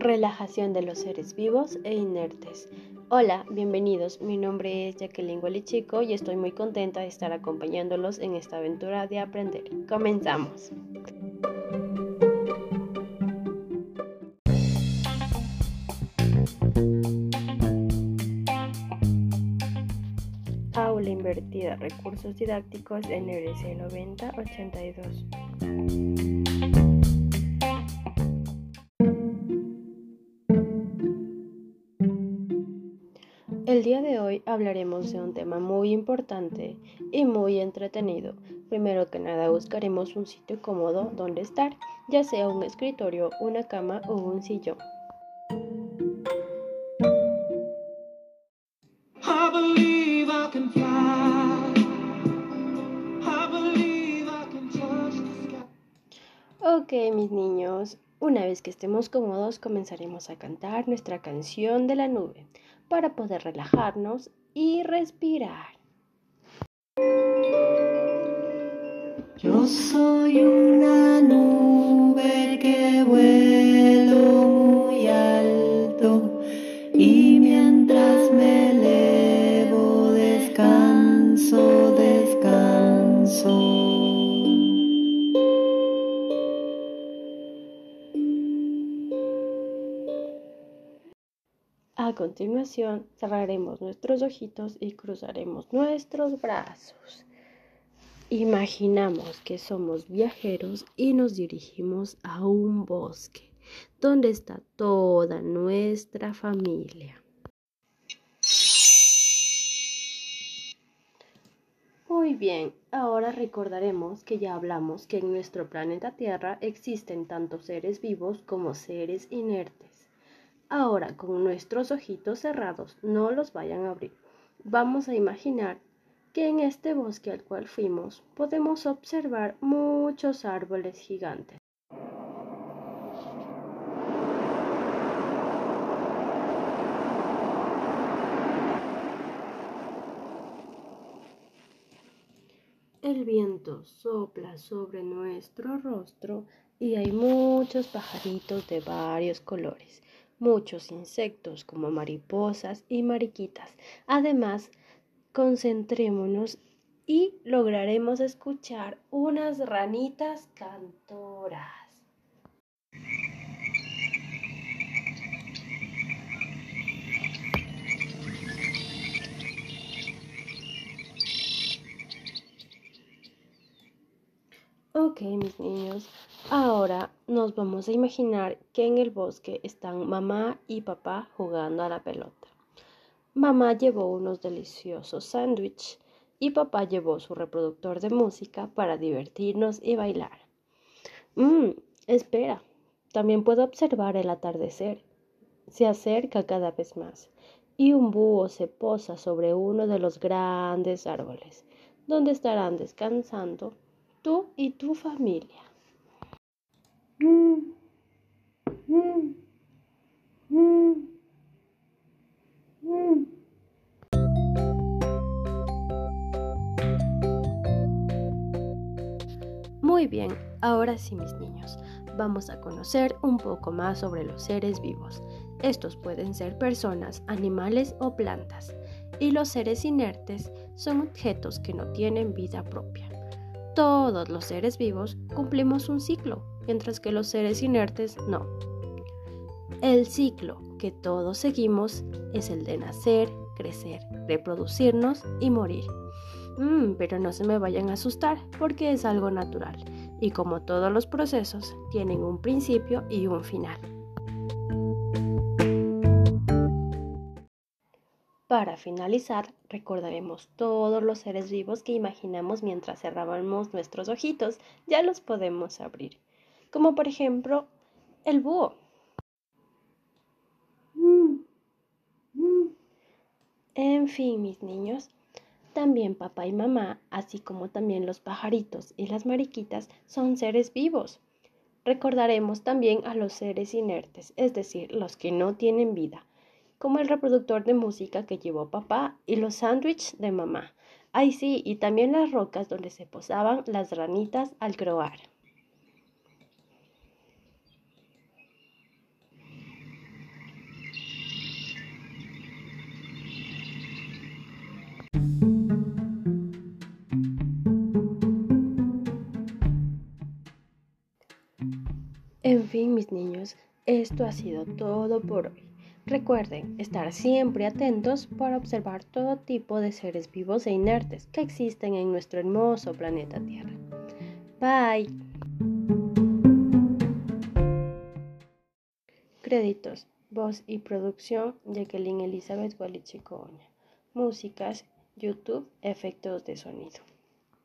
Relajación de los seres vivos e inertes. Hola, bienvenidos. Mi nombre es Jacqueline Gualichico y estoy muy contenta de estar acompañándolos en esta aventura de aprender. Comenzamos. Aula invertida, recursos didácticos NRC 9082. Hoy hablaremos de un tema muy importante y muy entretenido. Primero que nada buscaremos un sitio cómodo donde estar, ya sea un escritorio, una cama o un sillón. Ok, mis niños, una vez que estemos cómodos comenzaremos a cantar nuestra canción de la nube para poder relajarnos y respirar. Yo soy una nube que vuelo muy alto A continuación, cerraremos nuestros ojitos y cruzaremos nuestros brazos. Imaginamos que somos viajeros y nos dirigimos a un bosque donde está toda nuestra familia. Muy bien, ahora recordaremos que ya hablamos que en nuestro planeta Tierra existen tanto seres vivos como seres inertes. Ahora, con nuestros ojitos cerrados, no los vayan a abrir. Vamos a imaginar que en este bosque al cual fuimos podemos observar muchos árboles gigantes. El viento sopla sobre nuestro rostro y hay muchos pajaritos de varios colores muchos insectos como mariposas y mariquitas. Además, concentrémonos y lograremos escuchar unas ranitas cantoras. Ok, mis niños, ahora nos vamos a imaginar que en el bosque están mamá y papá jugando a la pelota. Mamá llevó unos deliciosos sándwiches y papá llevó su reproductor de música para divertirnos y bailar. Mmm, espera, también puedo observar el atardecer. Se acerca cada vez más y un búho se posa sobre uno de los grandes árboles, donde estarán descansando tú y tu familia. Muy bien, ahora sí mis niños, vamos a conocer un poco más sobre los seres vivos. Estos pueden ser personas, animales o plantas. Y los seres inertes son objetos que no tienen vida propia. Todos los seres vivos cumplimos un ciclo, mientras que los seres inertes no. El ciclo que todos seguimos es el de nacer, crecer, reproducirnos y morir. Mm, pero no se me vayan a asustar porque es algo natural y como todos los procesos tienen un principio y un final. Para finalizar, recordaremos todos los seres vivos que imaginamos mientras cerrábamos nuestros ojitos. Ya los podemos abrir. Como por ejemplo, el búho. En fin, mis niños, también papá y mamá, así como también los pajaritos y las mariquitas, son seres vivos. Recordaremos también a los seres inertes, es decir, los que no tienen vida como el reproductor de música que llevó papá y los sándwiches de mamá. Ay sí, y también las rocas donde se posaban las ranitas al croar. En fin, mis niños, esto ha sido todo por hoy. Recuerden estar siempre atentos para observar todo tipo de seres vivos e inertes que existen en nuestro hermoso planeta Tierra. Bye. Créditos, voz y producción Jacqueline Elizabeth Gualichicoña. Músicas, YouTube, efectos de sonido.